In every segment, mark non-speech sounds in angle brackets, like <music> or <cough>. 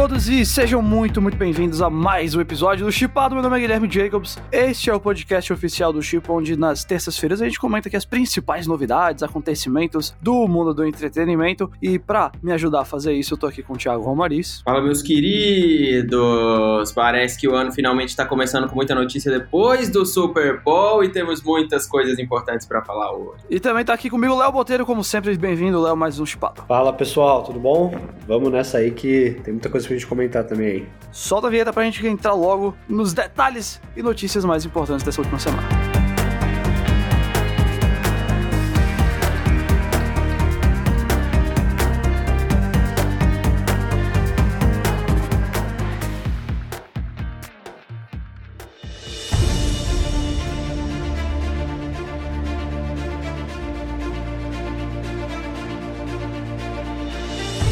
todos e sejam muito, muito bem-vindos a mais um episódio do Chipado. Meu nome é Guilherme Jacobs. Este é o podcast oficial do Chip, onde nas terças-feiras a gente comenta aqui as principais novidades, acontecimentos do mundo do entretenimento. E para me ajudar a fazer isso, eu tô aqui com o Thiago Romariz. Fala, meus queridos! Parece que o ano finalmente está começando com muita notícia depois do Super Bowl e temos muitas coisas importantes para falar hoje. E também tá aqui comigo o Léo Boteiro, como sempre, bem-vindo, Léo, mais um Chipado. Fala pessoal, tudo bom? Vamos nessa aí que tem muita coisa pra gente comentar também aí. Solta a vinheta pra gente entrar logo nos detalhes e notícias mais importantes dessa última semana.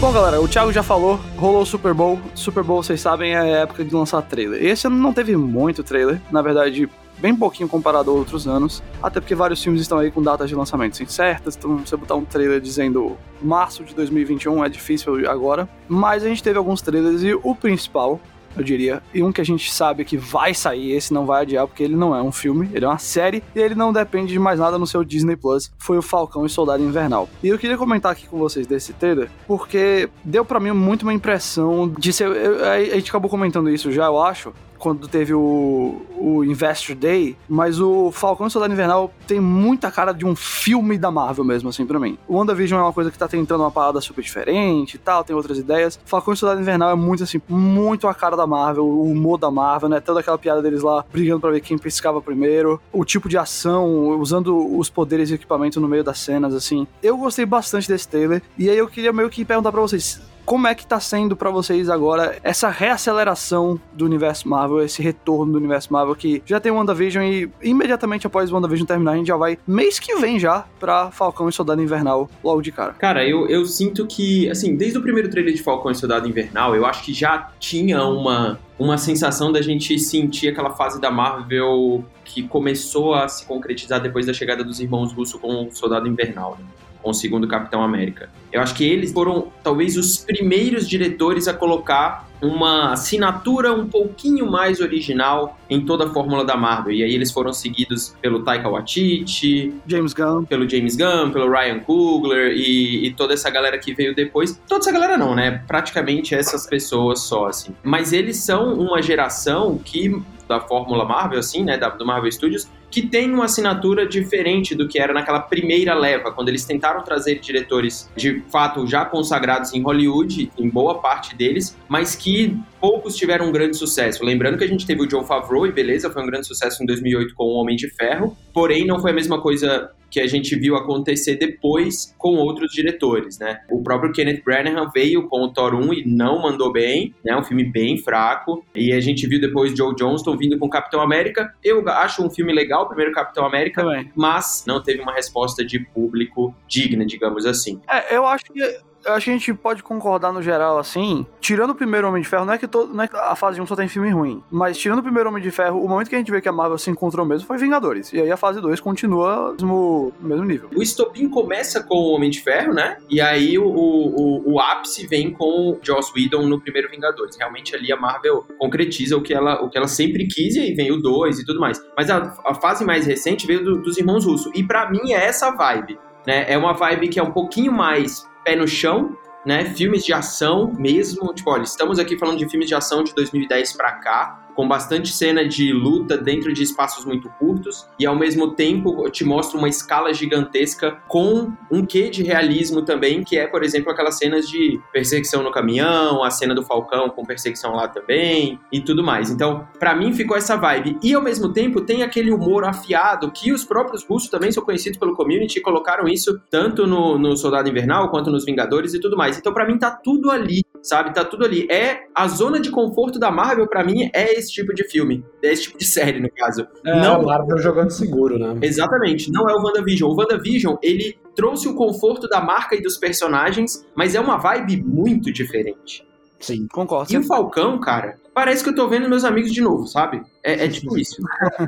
Bom, galera, o Thiago já falou, rolou o Super Bowl. Super Bowl, vocês sabem, é a época de lançar trailer. Esse ano não teve muito trailer, na verdade, bem pouquinho comparado a outros anos, até porque vários filmes estão aí com datas de lançamento incertas, então você botar um trailer dizendo março de 2021 é difícil agora. Mas a gente teve alguns trailers e o principal eu diria. E um que a gente sabe que vai sair, esse não vai adiar, porque ele não é um filme, ele é uma série e ele não depende de mais nada no seu Disney Plus. Foi o Falcão e Soldado Invernal. E eu queria comentar aqui com vocês desse trailer, porque deu para mim muito uma impressão de ser. Eu, a gente acabou comentando isso já, eu acho, quando teve o, o Investor Day, mas o Falcão e Soldado Invernal tem muita cara de um filme da Marvel mesmo, assim, pra mim. O WandaVision é uma coisa que tá tentando uma parada super diferente e tal, tem outras ideias. Falcão e Soldado Invernal é muito, assim, muito a cara da Marvel, o humor da Marvel, né? Toda aquela piada deles lá brigando pra ver quem pescava primeiro, o tipo de ação, usando os poderes e equipamento no meio das cenas, assim. Eu gostei bastante desse trailer, e aí eu queria meio que perguntar pra vocês, como é que tá sendo para vocês agora essa reaceleração do universo Marvel, esse retorno do universo Marvel que já tem o WandaVision e imediatamente após o WandaVision terminar a gente já vai mês que vem já pra Falcão e Soldado Invernal logo de cara. Cara, eu, eu sinto que, assim, desde o primeiro trailer de Falcão e Soldado Invernal, eu acho que já tinha uma uma sensação da gente sentir aquela fase da Marvel que começou a se concretizar depois da chegada dos irmãos Russo com o Soldado Invernal. Né? Com o segundo Capitão América. Eu acho que eles foram talvez os primeiros diretores a colocar uma assinatura um pouquinho mais original em toda a fórmula da Marvel. E aí eles foram seguidos pelo Taika Waititi, James Gunn, pelo James Gunn, pelo Ryan Coogler e, e, toda essa galera que veio depois. Toda essa galera não, né? Praticamente essas pessoas só, assim. Mas eles são uma geração que da fórmula Marvel, assim, né, da, do Marvel Studios, que tem uma assinatura diferente do que era naquela primeira leva, quando eles tentaram trazer diretores de fato já consagrados em Hollywood, em boa parte deles, mas que poucos tiveram um grande sucesso. Lembrando que a gente teve o John Favreau e beleza, foi um grande sucesso em 2008 com o Homem de Ferro, porém não foi a mesma coisa que a gente viu acontecer depois com outros diretores, né? O próprio Kenneth Branagh veio com o Thor 1 e não mandou bem, né? Um filme bem fraco. E a gente viu depois Joe Johnston vindo com Capitão América. Eu acho um filme legal, o primeiro Capitão América, Também. mas não teve uma resposta de público digna, digamos assim. É, eu acho que acho que a gente pode concordar no geral, assim, tirando o primeiro Homem de Ferro, não é que, todo, não é que a fase 1 só tem filme ruim, mas tirando o primeiro Homem de Ferro, o momento que a gente vê que a Marvel se encontrou mesmo foi Vingadores. E aí a fase 2 continua no mesmo nível. O estopim começa com o Homem de Ferro, né? E aí o, o, o ápice vem com o Joss Whedon no primeiro Vingadores. Realmente ali a Marvel concretiza o que ela, o que ela sempre quis, e aí vem o 2 e tudo mais. Mas a, a fase mais recente veio do, dos irmãos Russo. E para mim é essa vibe. Né? É uma vibe que é um pouquinho mais pé no chão, né? Filmes de ação mesmo. Tipo, olha, estamos aqui falando de filmes de ação de 2010 para cá com bastante cena de luta dentro de espaços muito curtos e ao mesmo tempo te mostra uma escala gigantesca com um quê de realismo também, que é, por exemplo, aquelas cenas de perseguição no caminhão, a cena do Falcão com perseguição lá também e tudo mais. Então, para mim ficou essa vibe. E ao mesmo tempo tem aquele humor afiado que os próprios russos também são conhecidos pelo community e colocaram isso tanto no, no Soldado Invernal quanto nos Vingadores e tudo mais. Então, para mim tá tudo ali, sabe? Tá tudo ali. É a zona de conforto da Marvel para mim é esse esse tipo de filme, desse tipo de <laughs> série, no caso. É, não, a Marvel jogando seguro, né? Exatamente, não é o WandaVision. O WandaVision, ele trouxe o conforto da marca e dos personagens, mas é uma vibe muito diferente. Sim, concordo. E o Falcão, cara, parece que eu tô vendo meus amigos de novo, sabe? É, é tipo isso.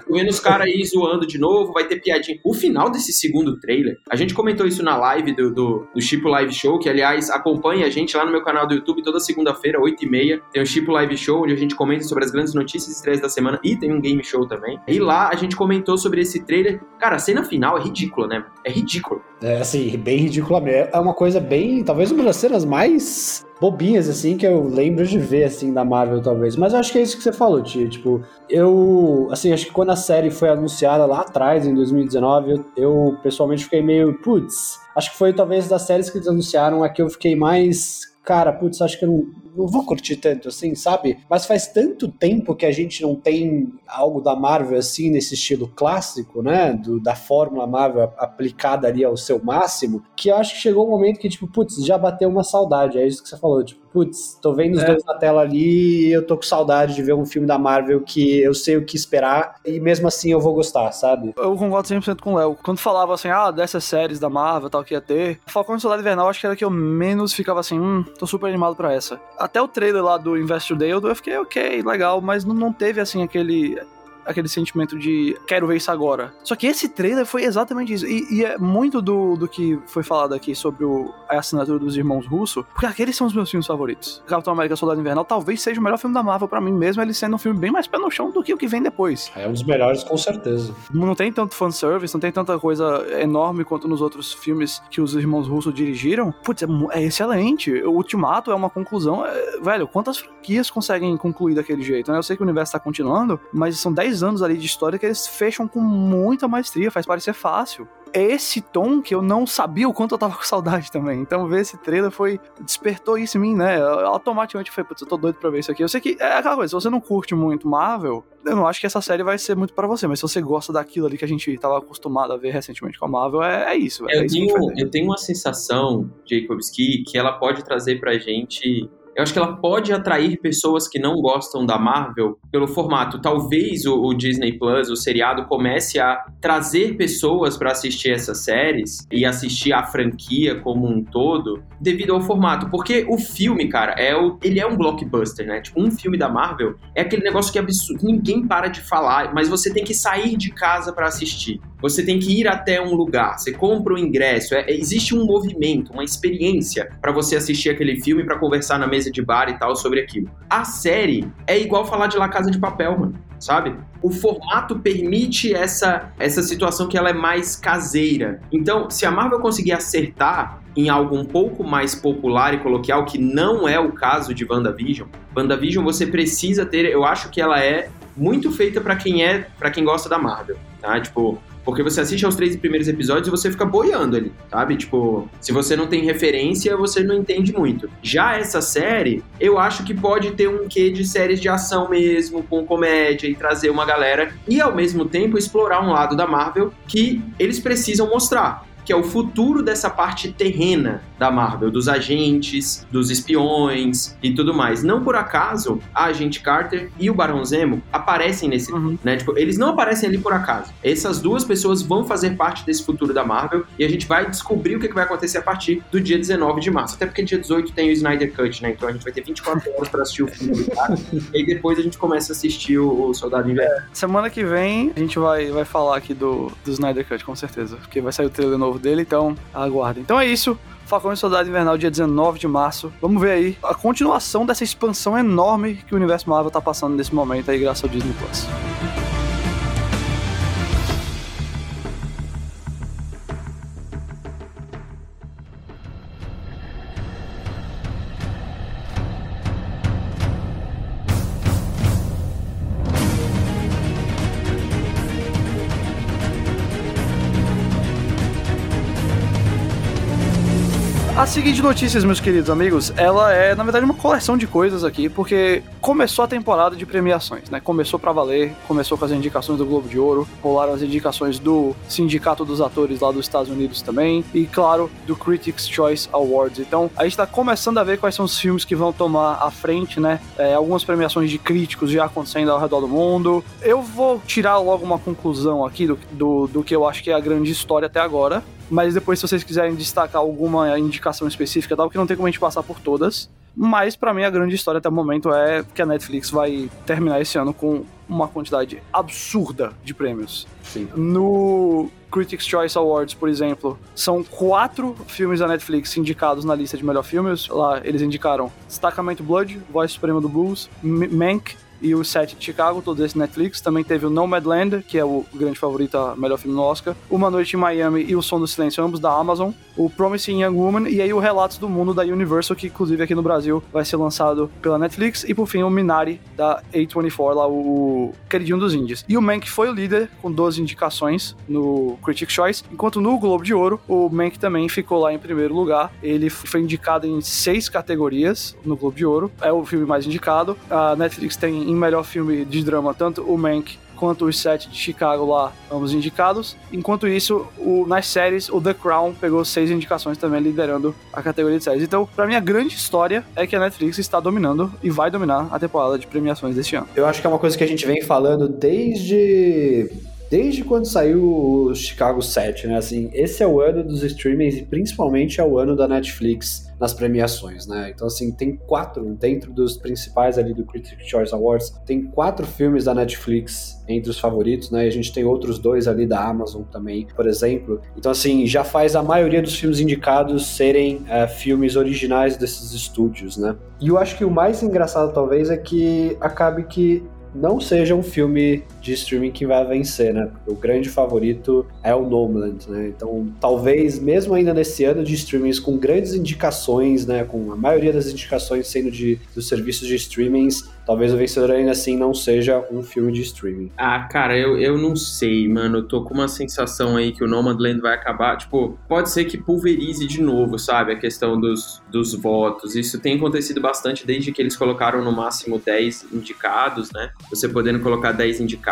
tô vendo os caras aí zoando de novo, vai ter piadinha. O final desse segundo trailer, a gente comentou isso na live do, do, do Chipo Live Show, que aliás acompanha a gente lá no meu canal do YouTube toda segunda-feira, 8h30. Tem o Chipo Live Show, onde a gente comenta sobre as grandes notícias e estreias da semana e tem um game show também. E lá a gente comentou sobre esse trailer. Cara, a cena final é ridícula, né? É ridículo. É assim, bem ridícula mesmo. É uma coisa bem. Talvez uma das cenas mais bobinhas, assim, que eu lembro de ver, assim, da Marvel, talvez. Mas eu acho que é isso que você falou, Tia. Tipo, eu, assim, acho que quando a série foi anunciada lá atrás, em 2019, eu, eu pessoalmente fiquei meio, putz, acho que foi talvez das séries que eles anunciaram a que eu fiquei mais cara, putz, acho que eu não, não vou curtir tanto assim, sabe? Mas faz tanto tempo que a gente não tem algo da Marvel assim, nesse estilo clássico, né? Do, da fórmula Marvel aplicada ali ao seu máximo, que eu acho que chegou um momento que, tipo, putz, já bateu uma saudade. É isso que você falou, tipo, putz, tô vendo os é. dois na tela ali e eu tô com saudade de ver um filme da Marvel que eu sei o que esperar e mesmo assim eu vou gostar, sabe? Eu concordo 100% com o Léo. Quando falava assim, ah, dessas séries da Marvel tal que ia ter, Falcão e Soldado Invernal acho que era que eu menos ficava assim, hum, tô super animado pra essa. Até o trailer lá do Investor Day eu fiquei ok, legal, mas não, não teve assim aquele aquele sentimento de quero ver isso agora. Só que esse trailer foi exatamente isso. E, e é muito do, do que foi falado aqui sobre o, a assinatura dos irmãos Russo, porque aqueles são os meus filmes favoritos. Capitão América Soldado Invernal talvez seja o melhor filme da Marvel para mim mesmo, ele sendo um filme bem mais pé no chão do que o que vem depois. É um dos melhores, com certeza. Não tem tanto fanservice, não tem tanta coisa enorme quanto nos outros filmes que os irmãos Russo dirigiram. Putz, é, é excelente. O Ultimato é uma conclusão. É, velho, quantas franquias conseguem concluir daquele jeito, né? Eu sei que o universo tá continuando, mas são 10 anos ali de história que eles fecham com muita maestria, faz parecer fácil. É esse tom que eu não sabia o quanto eu tava com saudade também. Então ver esse trailer foi. despertou isso em mim, né? Eu, automaticamente falei, putz, eu tô doido pra ver isso aqui. Eu sei que é aquela coisa, se você não curte muito Marvel, eu não acho que essa série vai ser muito para você, mas se você gosta daquilo ali que a gente tava acostumado a ver recentemente com a Marvel, é, é isso. É eu, isso tenho, eu tenho uma sensação, Jacobs, que, que ela pode trazer pra gente eu acho que ela pode atrair pessoas que não gostam da Marvel pelo formato. Talvez o, o Disney Plus, o seriado, comece a trazer pessoas para assistir essas séries e assistir a franquia como um todo devido ao formato. Porque o filme, cara, é o, ele é um blockbuster, né? Tipo, um filme da Marvel é aquele negócio que é absurdo. Ninguém para de falar, mas você tem que sair de casa para assistir. Você tem que ir até um lugar. Você compra o ingresso. É, existe um movimento, uma experiência para você assistir aquele filme, para conversar na mesa de bar e tal sobre aquilo. A série é igual falar de La Casa de Papel, mano, sabe? O formato permite essa, essa situação que ela é mais caseira. Então, se a Marvel conseguir acertar em algo um pouco mais popular e coloquial, que não é o caso de WandaVision, WandaVision você precisa ter, eu acho que ela é muito feita para quem é, para quem gosta da Marvel, tá? Tipo, porque você assiste aos três primeiros episódios e você fica boiando ali, sabe? Tipo, se você não tem referência, você não entende muito. Já essa série, eu acho que pode ter um quê de séries de ação mesmo, com comédia e trazer uma galera e ao mesmo tempo explorar um lado da Marvel que eles precisam mostrar que é o futuro dessa parte terrena da Marvel, dos agentes, dos espiões e tudo mais. Não por acaso, a agente Carter e o Barão Zemo aparecem nesse, uhum. né? Tipo, eles não aparecem ali por acaso. Essas duas pessoas vão fazer parte desse futuro da Marvel e a gente vai descobrir o que vai acontecer a partir do dia 19 de março. Até porque dia 18 tem o Snyder Cut, né? Então a gente vai ter 24 horas para assistir o filme do cara. <laughs> e depois a gente começa a assistir o, o Soldado Inverno. É, semana que vem a gente vai, vai falar aqui do, do Snyder Cut, com certeza. Porque vai sair o trailer novo dele, então aguardem. Então é isso. Falcão e Soldado Invernal, dia 19 de março. Vamos ver aí a continuação dessa expansão enorme que o universo Marvel tá passando nesse momento aí, graças ao Disney Plus. Seguinte notícias, meus queridos amigos, ela é, na verdade, uma coleção de coisas aqui, porque começou a temporada de premiações, né? Começou para valer, começou com as indicações do Globo de Ouro, rolaram as indicações do Sindicato dos Atores lá dos Estados Unidos também, e claro, do Critics' Choice Awards. Então, a gente tá começando a ver quais são os filmes que vão tomar a frente, né? É, algumas premiações de críticos já acontecendo ao redor do mundo. Eu vou tirar logo uma conclusão aqui do, do, do que eu acho que é a grande história até agora, mas depois se vocês quiserem destacar alguma indicação específica, tal, que não tem como a gente passar por todas. Mas para mim a grande história até o momento é que a Netflix vai terminar esse ano com uma quantidade absurda de prêmios. Sim. No Critics' Choice Awards, por exemplo, são quatro filmes da Netflix indicados na lista de melhor filmes. Lá eles indicaram Destacamento Blood, Voz Suprema do Blues, Mank, e o Sete de Chicago, todos esses Netflix. Também teve o Nomadland, que é o grande favorito a melhor filme no Oscar. Uma Noite em Miami e O Som do Silêncio, ambos da Amazon. O Promising Young Woman e aí o Relatos do Mundo da Universal, que inclusive aqui no Brasil vai ser lançado pela Netflix. E por fim o Minari da A24, lá o queridinho dos índios. E o Mank foi o líder com 12 indicações no Critics' Choice, enquanto no Globo de Ouro o Mank também ficou lá em primeiro lugar. Ele foi indicado em seis categorias no Globo de Ouro. É o filme mais indicado. A Netflix tem em melhor filme de drama tanto o Mank quanto os sete de Chicago lá, ambos indicados. Enquanto isso, o, nas séries, o The Crown pegou seis indicações também, liderando a categoria de séries. Então, para mim, a grande história é que a Netflix está dominando e vai dominar a temporada de premiações deste ano. Eu acho que é uma coisa que a gente vem falando desde desde quando saiu o Chicago 7, né? Assim, esse é o ano dos streamings e principalmente é o ano da Netflix nas premiações, né? Então, assim, tem quatro, dentro dos principais ali do Critics' Choice Awards, tem quatro filmes da Netflix entre os favoritos, né? E a gente tem outros dois ali da Amazon também, por exemplo. Então, assim, já faz a maioria dos filmes indicados serem é, filmes originais desses estúdios, né? E eu acho que o mais engraçado, talvez, é que acabe que não seja um filme de streaming que vai vencer, né? Porque o grande favorito é o Nomadland, né? Então, talvez, mesmo ainda nesse ano de streamings com grandes indicações, né? Com a maioria das indicações sendo de, dos serviços de streamings, talvez o vencedor ainda assim não seja um filme de streaming. Ah, cara, eu, eu não sei, mano. Eu tô com uma sensação aí que o Nomadland vai acabar. Tipo, pode ser que pulverize de novo, sabe? A questão dos, dos votos. Isso tem acontecido bastante desde que eles colocaram no máximo 10 indicados, né? Você podendo colocar 10 indicados.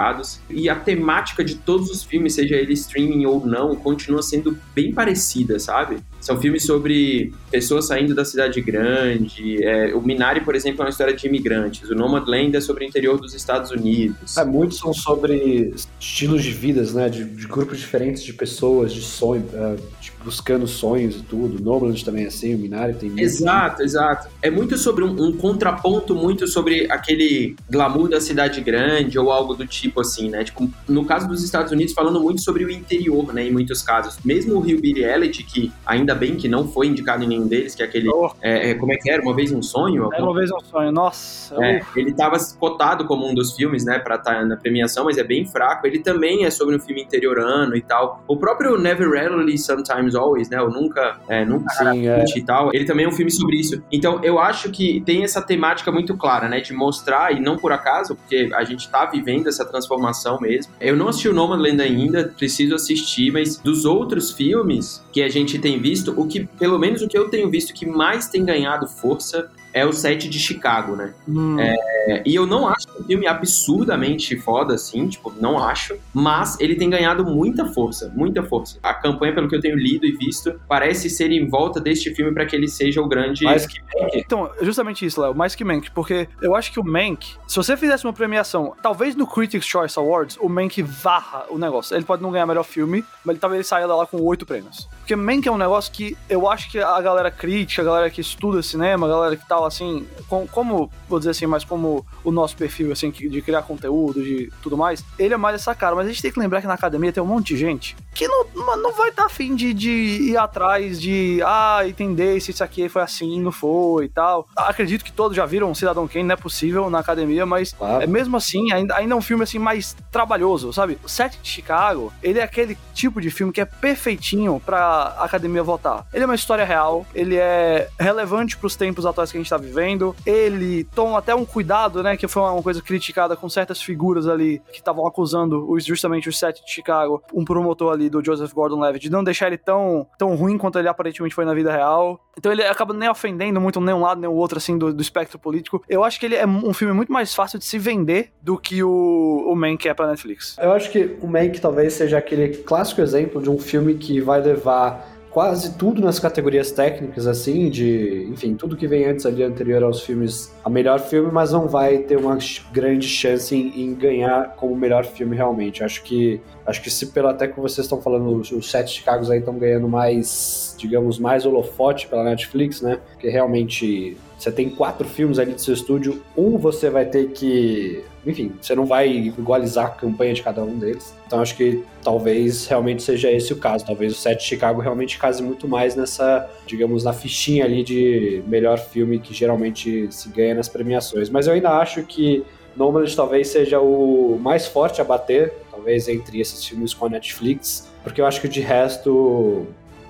E a temática de todos os filmes, seja ele streaming ou não, continua sendo bem parecida, sabe? São filmes sobre pessoas saindo da cidade grande. É, o Minari, por exemplo, é uma história de imigrantes. O Nomadland é sobre o interior dos Estados Unidos. É, muitos são sobre estilos de vidas, né? De, de grupos diferentes de pessoas, de sonho, uh, de buscando sonhos e tudo. O Nomadland também é assim, o Minari tem muito. Exato, exato. É muito sobre um, um, contraponto muito sobre aquele glamour da cidade grande ou algo do tipo assim, né? Tipo, no caso dos Estados Unidos, falando muito sobre o interior, né? Em muitos casos. Mesmo o Rio Billy Elliot, que ainda bem que não foi indicado em nenhum deles, que é aquele. Oh. É, como é que era? Uma vez um sonho? Era uma vez um sonho, nossa. É, ele estava cotado como um dos filmes, né, pra estar tá na premiação, mas é bem fraco. Ele também é sobre um filme interiorano e tal. O próprio Never Rarely, Sometimes Always, né? O Nunca, é, Nunca Sim, é. e tal. Ele também é um filme sobre isso. Então, eu acho que tem essa temática muito clara, né? De mostrar, e não por acaso, porque a gente tá vivendo essa transformação mesmo. Eu não assisti o Nomadland ainda, preciso assistir, mas dos outros filmes que a gente tem visto, o que, pelo menos o que eu tenho visto que mais tem ganhado força é o set de Chicago, né? Hum. É, e eu não acho um filme absurdamente foda, assim, tipo, não acho, mas ele tem ganhado muita força, muita força. A campanha, pelo que eu tenho lido e visto, parece ser em volta deste filme para que ele seja o grande. Mais que Mank. Então, justamente isso, Léo, mais que Mank, porque eu acho que o Mank, se você fizesse uma premiação, talvez no Critics' Choice Awards, o Mank varra o negócio. Ele pode não ganhar melhor filme, mas ele, talvez ele saia lá com oito prêmios. Porque Mank é um negócio que eu acho que a galera crítica, a galera que estuda cinema, a galera que tá assim, com, como, vou dizer assim, mais como o nosso perfil, assim, de criar conteúdo, de tudo mais, ele é mais essa cara. Mas a gente tem que lembrar que na academia tem um monte de gente que não, não vai estar tá afim de, de ir atrás de, ah, entender se isso aqui foi assim, não foi e tal. Acredito que todos já viram Cidadão Kane, não é possível na academia, mas claro. é mesmo assim, ainda, ainda é um filme assim mais trabalhoso, sabe? O Set de Chicago, ele é aquele tipo de filme que é perfeitinho pra academia votar. Ele é uma história real, ele é relevante pros tempos atuais que a gente tá vivendo, ele toma até um cuidado, né, que foi uma coisa criticada com certas figuras ali que estavam acusando justamente o Set de Chicago, um promotor ali do Joseph Gordon-Levitt, de não deixar ele tão, tão ruim quanto ele aparentemente foi na vida real. Então ele acaba nem ofendendo muito nem um lado nem o outro, assim, do, do espectro político. Eu acho que ele é um filme muito mais fácil de se vender do que o, o Mank é pra Netflix. Eu acho que o Mank talvez seja aquele clássico exemplo de um filme que vai levar quase tudo nas categorias técnicas, assim, de, enfim, tudo que vem antes ali, anterior aos filmes, a melhor filme, mas não vai ter uma grande chance em, em ganhar como melhor filme realmente. Acho que, acho que se pelo até que vocês estão falando, os, sete Chicagos aí estão ganhando mais, digamos, mais holofote pela Netflix, né, porque realmente você tem quatro filmes ali do seu estúdio, um você vai ter que. Enfim, você não vai igualizar a campanha de cada um deles. Então acho que talvez realmente seja esse o caso. Talvez o set de Chicago realmente case muito mais nessa, digamos, na fichinha ali de melhor filme que geralmente se ganha nas premiações. Mas eu ainda acho que Nomadland talvez seja o mais forte a bater, talvez entre esses filmes com a Netflix, porque eu acho que de resto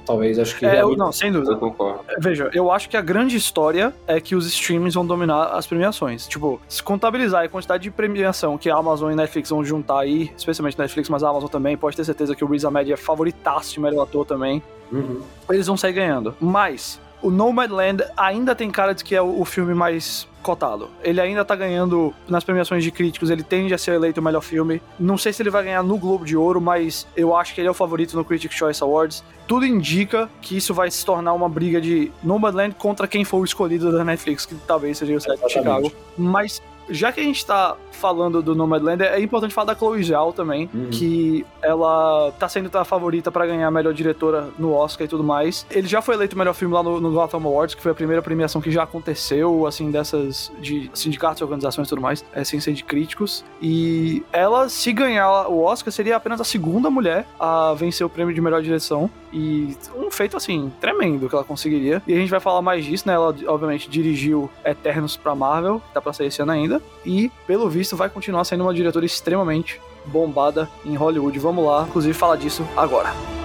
talvez acho que. É, realmente... não, sem dúvida. Eu concordo. Veja, eu acho que a grande história é que os streams vão dominar as premiações. Tipo, se contabilizar a quantidade de premiação que a Amazon e Netflix vão juntar aí, especialmente Netflix, mas a Amazon também, pode ter certeza que o Riz Ahmed é favoritaço de melhor ator também. Uhum. Eles vão sair ganhando. Mas, o Nomadland ainda tem cara de que é o filme mais cotado. Ele ainda tá ganhando nas premiações de críticos, ele tende a ser eleito o melhor filme. Não sei se ele vai ganhar no Globo de Ouro, mas eu acho que ele é o favorito no Critics' Choice Awards. Tudo indica que isso vai se tornar uma briga de Nomadland contra quem for o escolhido da Netflix, que talvez seja o set de Chicago. Mas já que a gente tá falando do Nomadland, é importante falar da Chloe Zhao também, Uhum. que ela tá sendo a favorita pra ganhar a melhor diretora no Oscar e tudo mais. Ele já foi eleito o melhor filme lá no, no Gotham Awards, que foi a primeira premiação que já aconteceu, assim, dessas de sindicatos, organizações e tudo mais, é, sem ser de críticos. E ela, se ganhar o Oscar, seria apenas a segunda mulher a vencer o prêmio de melhor direção. E um feito, assim, tremendo que ela conseguiria. E a gente vai falar mais disso, né? Ela, obviamente, dirigiu Eternos pra Marvel, que tá pra sair esse ano ainda. E, pelo visto, vai continuar sendo uma diretora extremamente bombada em Hollywood. Vamos lá, inclusive, falar disso agora.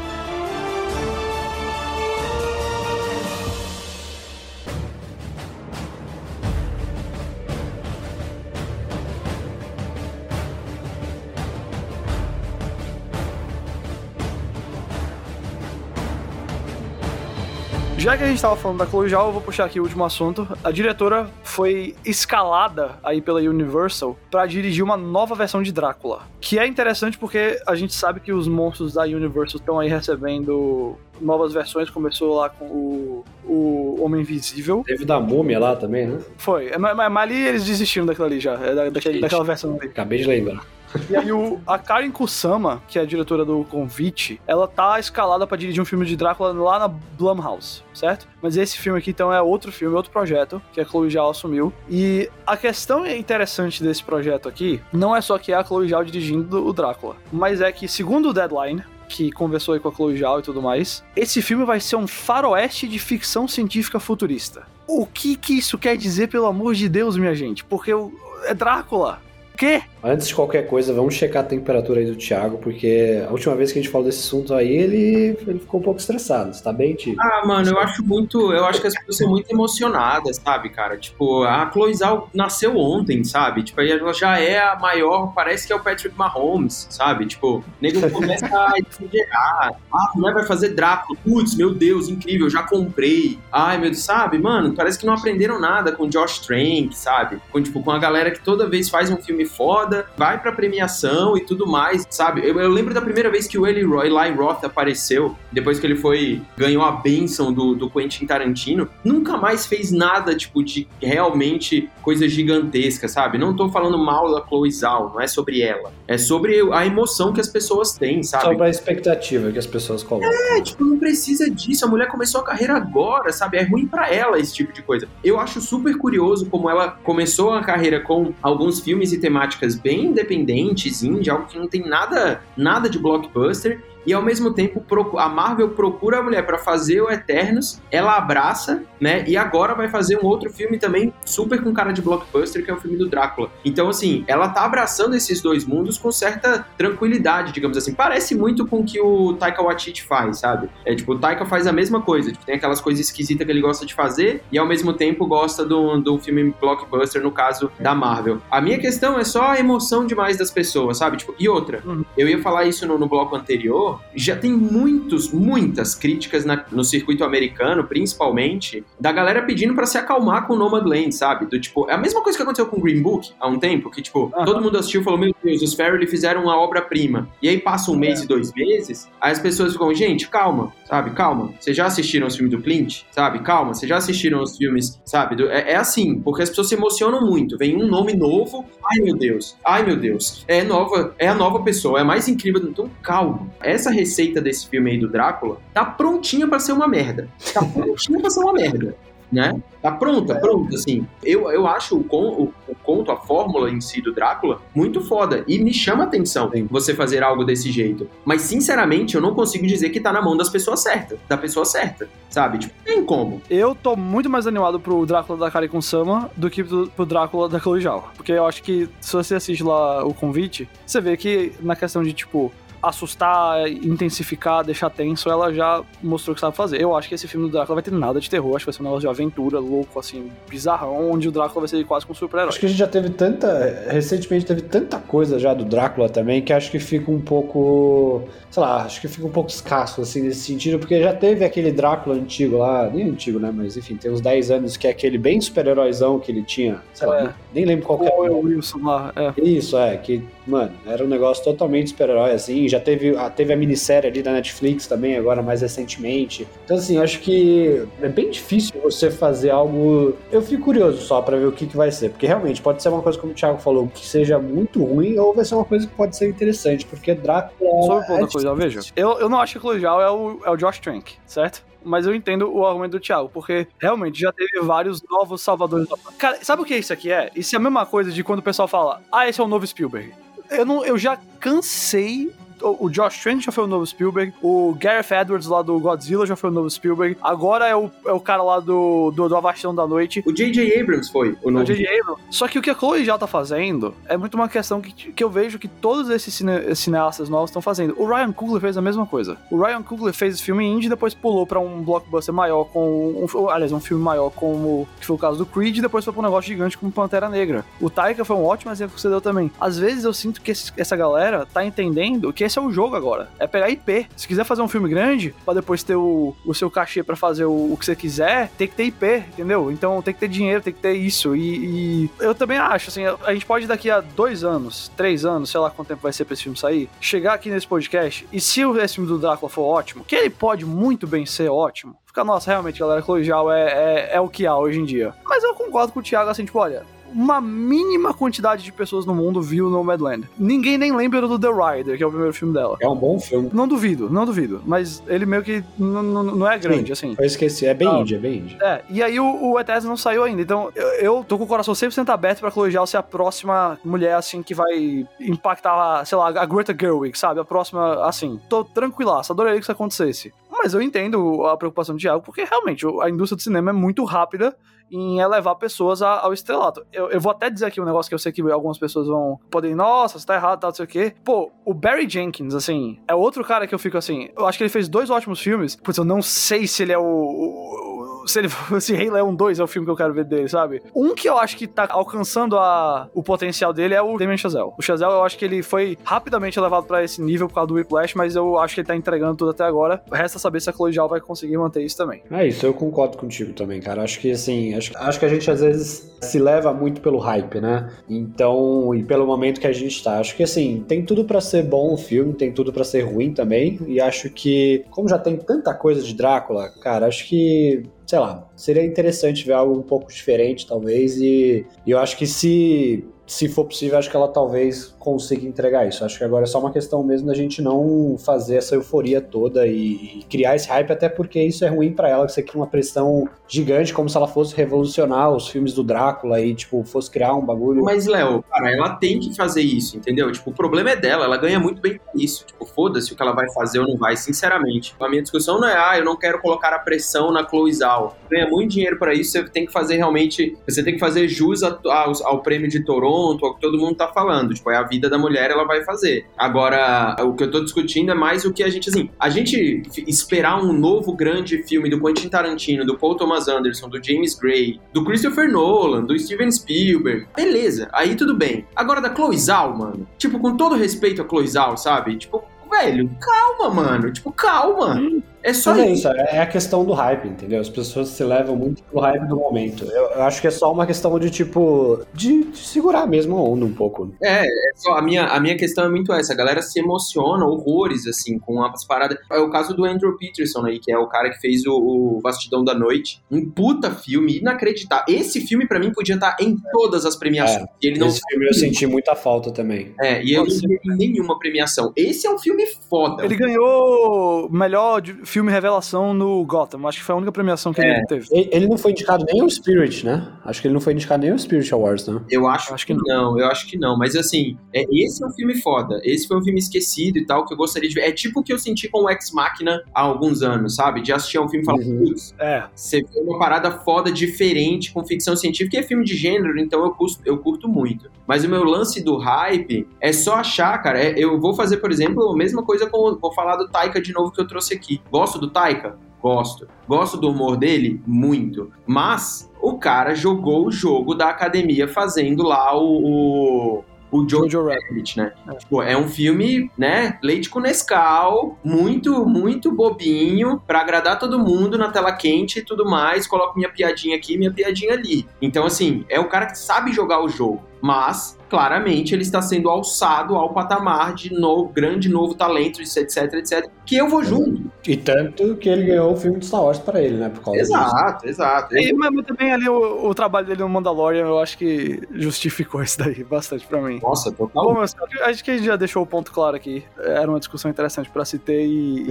Já que a gente tava falando da Zhao, eu vou puxar aqui o último assunto. A diretora foi escalada aí pela Universal para dirigir uma nova versão de Drácula. Que é interessante porque a gente sabe que os monstros da Universal estão aí recebendo novas versões. Começou lá com o, o Homem Invisível. Teve da múmia lá também, né? Foi. É, Mas, mas ali eles desistiram daquilo ali já. É da, Gente. daquela versão ali. Acabei de lembrar. E aí o, a Karen Kusama, que é a diretora do Convite, ela tá escalada pra dirigir um filme de Drácula lá na Blumhouse, certo? Mas esse filme aqui então é outro filme, outro projeto que a Chloe Zhao assumiu. E a questão interessante desse projeto aqui não é só que é a Chloe Zhao dirigindo o Drácula, mas é que segundo o Deadline, que conversou aí com a Chloe Zhao e tudo mais, esse filme vai ser um faroeste de ficção científica futurista. O que que isso quer dizer, pelo amor de Deus, minha gente? Porque o- é Drácula. O quê? Antes de qualquer coisa, vamos checar a temperatura aí do Thiago, porque a última vez que a gente falou desse assunto aí, ele, ele ficou um pouco estressado. Você tá bem, Tio? Ah, mano, eu acho muito. Eu acho que as pessoas são muito emocionadas, sabe, cara? Tipo, a Chloe Zhao nasceu ontem, sabe? Tipo, aí ela já é a maior, parece que é o Patrick Mahomes, sabe? Tipo, o nego começa a exagerar. Ah, a mulher vai fazer Drácula. Putz, meu Deus, incrível, já comprei. Ai, meu Deus, sabe, mano? Parece que não aprenderam nada com Josh Trank, sabe? Com, tipo, com a galera que toda vez faz um filme foda, vai pra premiação e tudo mais, sabe? Eu, eu lembro da primeira vez que o Eli, Eli Roth apareceu, depois que ele foi, ganhou a benção do, do Quentin Tarantino, nunca mais fez nada, tipo, de realmente coisa gigantesca, sabe? Não tô falando mal da Chloe Zhao, não é sobre ela. É sobre a emoção que as pessoas têm, sabe? Só pra expectativa que as pessoas colocam. É, tipo, não precisa disso. A mulher começou a carreira agora, sabe? É ruim pra ela esse tipo de coisa. Eu acho super curioso como ela começou a carreira com alguns filmes e temáticas bem independentes, indie, algo que não tem nada, nada de blockbuster. E ao mesmo tempo, a Marvel procura a mulher pra fazer o Eternos, ela abraça, né? E agora vai fazer um outro filme também super com cara de blockbuster, que é o filme do Drácula. Então, assim, ela tá abraçando esses dois mundos com certa tranquilidade, digamos assim. Parece muito com o que o Taika Waititi faz, sabe? É tipo, o Taika faz a mesma coisa, tipo, tem aquelas coisas esquisitas que ele gosta de fazer e ao mesmo tempo gosta do, do filme blockbuster, no caso da Marvel. A minha questão é só a emoção demais das pessoas, sabe? Tipo, e outra, Uhum. eu ia falar isso no, no bloco anterior, já tem muitos, muitas críticas na- no circuito americano, principalmente, da galera pedindo pra se acalmar com Nomadland, sabe? Do tipo, é a mesma coisa que aconteceu com Green Book há um tempo, que tipo, Aham. todo mundo assistiu e falou, meu Deus, os Farrelly fizeram uma obra-prima. E aí passa um mês É. e dois meses, aí as pessoas ficam, gente, calma, sabe? Calma. Vocês já assistiram os filmes do Clint? Sabe? Calma, vocês já assistiram os filmes, sabe? Do- é, é assim, porque as pessoas se emocionam muito. Vem um nome novo, ai meu Deus, ai meu Deus. É nova, é a nova pessoa, é mais incrível. do- Então, calma. Essa receita desse filme aí do Drácula tá prontinha pra ser uma merda. Tá prontinha pra ser uma merda. né? Tá pronta, pronta, assim. Eu, eu acho o, con, o, o, conto, a fórmula em si do Drácula, muito foda. E me chama atenção você fazer algo desse jeito. Mas, sinceramente, eu não consigo dizer que tá na mão das pessoas certas. Da pessoa certa, sabe? Tipo, tem como. Eu tô muito mais animado pro Drácula da Kari Sama do que pro, pro Drácula da Chloe Zhao. Porque eu acho que, se você assiste lá o convite, você vê que na questão de, tipo, assustar, intensificar, deixar tenso, ela já mostrou o que sabe fazer. Eu acho que esse filme do Drácula vai ter nada de terror, acho que vai ser um negócio de aventura, louco, assim, bizarrão, onde o Drácula vai ser quase um super-herói. Acho que a gente já teve tanta. Recentemente teve tanta coisa já do Drácula também que acho que fica um pouco. Sei lá, acho que fica um pouco escasso, assim, nesse sentido, porque já teve aquele Drácula antigo lá, nem antigo, né? Mas enfim, tem uns 10 anos que é aquele bem super-heróizão que ele tinha, sei é. lá, nem lembro qual é. O Wilson lá, é. Isso, é, que, mano, era um negócio totalmente super-herói, assim, já teve, ah, teve a minissérie ali da Netflix também, agora mais recentemente. Então, assim, acho que é bem difícil você fazer algo. Eu fico curioso só para ver o que, que vai ser, porque realmente pode ser uma coisa, como o Thiago falou, que seja muito ruim, ou vai ser uma coisa que pode ser interessante, porque Drácula. Só uma é coisa, veja. Eu, eu não acho que o Chloe é o, é o Josh Trank, certo? mas eu entendo o argumento do Thiago, porque realmente já teve vários novos salvadores. Cara, sabe o que isso aqui é? Isso é a mesma coisa de quando o pessoal fala, ah, esse é o novo Spielberg. Eu, não, eu já cansei o Josh Trank já foi o novo Spielberg, o Gareth Edwards lá do Godzilla já foi o novo Spielberg, agora é o, é o cara lá do, do, do Avastão da Noite. O J.J. Abrams foi o novo. O J.J. Abrams. Só que o que a Chloe já tá fazendo é muito uma questão que, que eu vejo que todos esses cine, cineastas novos estão fazendo. O Ryan Coogler fez a mesma coisa. O Ryan Coogler fez esse filme indie e depois pulou pra um blockbuster maior com... Um, aliás, um filme maior como... que foi o caso do Creed e depois foi pra um negócio gigante como Pantera Negra. O Taika foi um ótimo exemplo que você deu também. Às vezes eu sinto que esse, essa galera tá entendendo que esse é o jogo agora é pegar IP. Se quiser fazer um filme grande, para depois ter o, o seu cachê para fazer o, o, que você quiser, tem que ter IP, entendeu? Então tem que ter dinheiro, tem que ter isso. E, e, eu também acho, assim, a gente pode daqui a dois anos, três anos, sei lá quanto tempo vai ser pra esse filme sair, chegar aqui nesse podcast e se o filme do Drácula for ótimo, que ele pode muito bem ser ótimo, fica, nossa, realmente, galera, Zhao é, é, é o que há hoje em dia. Mas eu concordo com o Thiago, assim, tipo, olha, uma mínima quantidade de pessoas no mundo viu Nomadland. Ninguém nem lembra do The Rider, que é o primeiro filme dela. É um bom filme. Não duvido, não duvido. Mas ele meio que não é grande, Sim, assim. Eu esqueci, é bem ah, indie, é bem indie. É, e aí o, o Eterno não saiu ainda. Então eu, eu tô com o coração 100% aberto pra Chloe ser a próxima mulher, assim, que vai impactar, sei lá, a Greta Gerwig, sabe? A próxima, assim. Tô tranquilaço, adoraria que isso acontecesse. Mas eu entendo a preocupação do Thiago, porque realmente a indústria do cinema é muito rápida em elevar pessoas ao estrelato. Eu, eu, vou até dizer aqui um negócio que eu sei que algumas pessoas vão poder, nossa, você tá errado, tal, não sei o quê. Pô, o Barry Jenkins, assim, é outro cara que eu fico assim. Eu acho que ele fez dois ótimos filmes. Putz, eu não sei se ele é o, o se ele <laughs> fosse Rei Leão 2 é o filme que eu quero ver dele, sabe? Um que eu acho que tá alcançando a, o potencial dele é o Damien Chazelle. O Chazelle, eu acho que ele foi rapidamente elevado para esse nível por causa do Whiplash, mas eu acho que ele tá entregando tudo até agora. Resta saber se a Chloe Zhao vai conseguir manter isso também. É isso, eu concordo contigo também, cara. Acho que, assim, acho, acho que a gente às vezes se leva muito pelo hype, né? Então, e pelo momento que a gente tá. Acho que, assim, tem tudo para ser bom o filme, tem tudo para ser ruim também. E acho que, como já tem tanta coisa de Drácula, cara, acho que sei lá, seria interessante ver algo um pouco diferente, talvez, e, e eu acho que se se for possível, acho que ela talvez consiga entregar isso. Acho que agora é só uma questão mesmo da gente não fazer essa euforia toda e, criar esse hype, até porque isso é ruim para ela, que você cria uma pressão gigante, como se ela fosse revolucionar os filmes do Drácula e, tipo, fosse criar um bagulho. Mas, Léo, cara, ela tem que fazer isso, entendeu? Tipo, o problema é dela, ela ganha muito bem com isso. Tipo, foda-se o que ela vai fazer ou não vai, sinceramente. A minha discussão não é, ah, eu não quero colocar a pressão na Chloe Zhao. Ganha muito dinheiro para isso, você tem que fazer realmente, você tem que fazer jus ao, ao prêmio de Toronto, ponto, o que todo mundo tá falando. Tipo, é a vida da mulher, ela vai fazer. Agora, o que eu tô discutindo é mais o que a gente, assim, a gente esperar um novo grande filme do Quentin Tarantino, do Paul Thomas Anderson, do James Gray, do Christopher Nolan, do Steven Spielberg, beleza, aí tudo bem. Agora da Chloe Zhao, mano, tipo, com todo respeito a Chloe Zhao, sabe? Tipo, velho, calma, mano, tipo, calma. Hum. É só Mas é isso, é a questão do hype, entendeu? As pessoas se levam muito pro hype do momento. Eu, eu acho que é só uma questão de, tipo, de, de, segurar mesmo a onda um pouco. É, é só, a minha, a minha questão é muito essa. A galera se emociona horrores, assim, com as paradas. É o caso do Andrew Peterson aí, que é o cara que fez o, o Vastidão da Noite. Um puta filme, inacreditável. Esse filme, para mim, podia estar em todas as premiações. É, ele não esse filme eu senti muita falta também. É, e eu não vi nenhuma premiação. Esse é um filme foda. Ele ganhou melhor filme revelação no Gotham. Acho que foi a única premiação que É. ele teve. Ele não foi indicado nem o Spirit, né? Acho que ele não foi indicado nem o Spirit Awards, né? Eu acho, Acho que que não. eu acho que não. Mas assim, é, esse é um filme foda. Esse foi um filme esquecido e tal, que eu gostaria de ver. É tipo o que eu senti com o Ex Machina há alguns anos, sabe? De assistir a um filme e falar, Uhum. putz, É. você vê uma parada foda, diferente, com ficção científica, e é filme de gênero, então eu, custo, eu curto muito. Mas o meu lance do hype é só achar, cara. é- eu vou fazer, por exemplo, a mesma coisa com. Vou falar do Taika de novo que eu trouxe aqui. Gosto do Taika? Gosto. Gosto do humor dele? Muito. Mas o cara jogou o jogo da academia fazendo lá o. o o Joe Jojo Rabbit. Né? Tipo, é um filme, né? Leite com Nescau, muito, muito bobinho, pra agradar todo mundo na tela quente e tudo mais. Coloco minha piadinha aqui, minha piadinha ali. Então, assim, é o cara que sabe jogar o jogo. Mas, claramente, ele está sendo alçado ao patamar de novo, grande novo talento, etc, etc. Que eu vou junto. E tanto que ele ganhou o filme de Star Wars pra ele, né? Por causa disso. Exato, exato. E, mas mas também ali o, o trabalho dele no Mandalorian, eu acho que justificou isso daí <laughs> bastante pra mim. Nossa, Bom, total. meus caros, acho que a gente já deixou o ponto claro aqui. Era uma discussão interessante pra se ter e,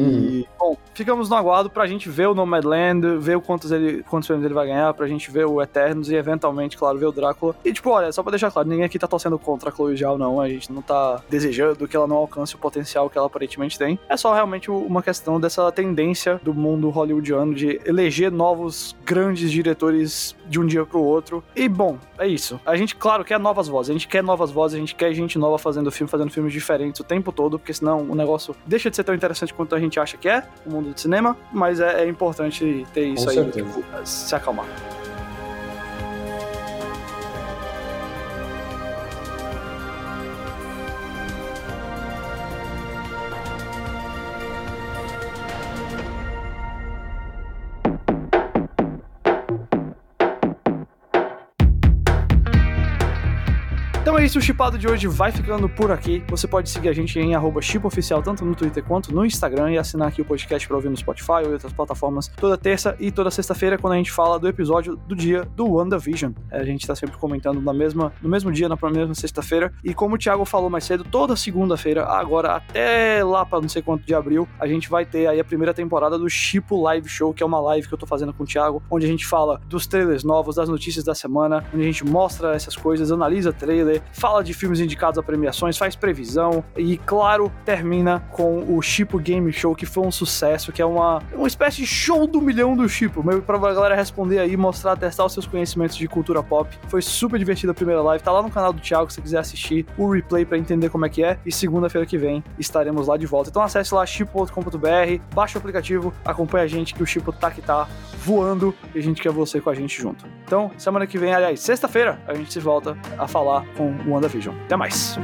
e- Bom, ficamos no aguardo pra gente ver o Nomadland, ver quantos, ele, quantos prêmios ele vai ganhar, pra gente ver o Eternos e eventualmente, claro, ver o Drácula. E tipo, olha, só pra deixar claro, ninguém aqui tá torcendo contra a Chloe Zhao, não. A gente não tá desejando que ela não alcance o potencial que ela aparentemente tem. É só realmente uma questão dessa tendência do mundo hollywoodiano de eleger novos grandes diretores de um dia pro outro. E bom, é isso. A gente, claro, quer novas vozes. A gente quer novas vozes, a gente quer gente nova fazendo filme, fazendo filmes diferentes o tempo todo, porque senão o negócio deixa de ser tão interessante quanto a gente acha que é, o mundo de cinema, mas é, é importante ter isso Com aí, tipo, se acalmar. É isso, o Chipado de hoje vai ficando por aqui. Você pode seguir a gente em chipoficial, tanto no Twitter quanto no Instagram, e assinar aqui o podcast para ouvir no Spotify ou outras plataformas toda terça e toda sexta-feira, quando a gente fala do episódio do dia do WandaVision. É, A gente tá sempre comentando na mesma, no mesmo dia, na mesma sexta-feira. E como o Thiago falou mais cedo, toda segunda-feira, agora até lá para não sei quanto de abril, a gente vai ter aí a primeira temporada do Chipo Live Show, que é uma live que eu tô fazendo com o Thiago, onde a gente fala dos trailers novos, das notícias da semana, onde a gente mostra essas coisas, analisa trailer, fala de filmes indicados a premiações, faz previsão e, claro, termina com o Chipo Game Show, que foi um sucesso, que é uma, uma espécie de show do milhão do Chipo, meio pra galera responder aí, mostrar, testar os seus conhecimentos de cultura pop. Foi super divertida a primeira live, tá lá no canal do Thiago se você quiser assistir o replay pra entender como é que é. E segunda-feira que vem estaremos lá de volta. Então acesse lá chipo.com.br, baixa o aplicativo, acompanha a gente que o Chipo tá que tá voando e a gente quer você com a gente junto. Então, semana que vem, aliás, sexta-feira, a gente se volta a falar com WandaVision. Até mais!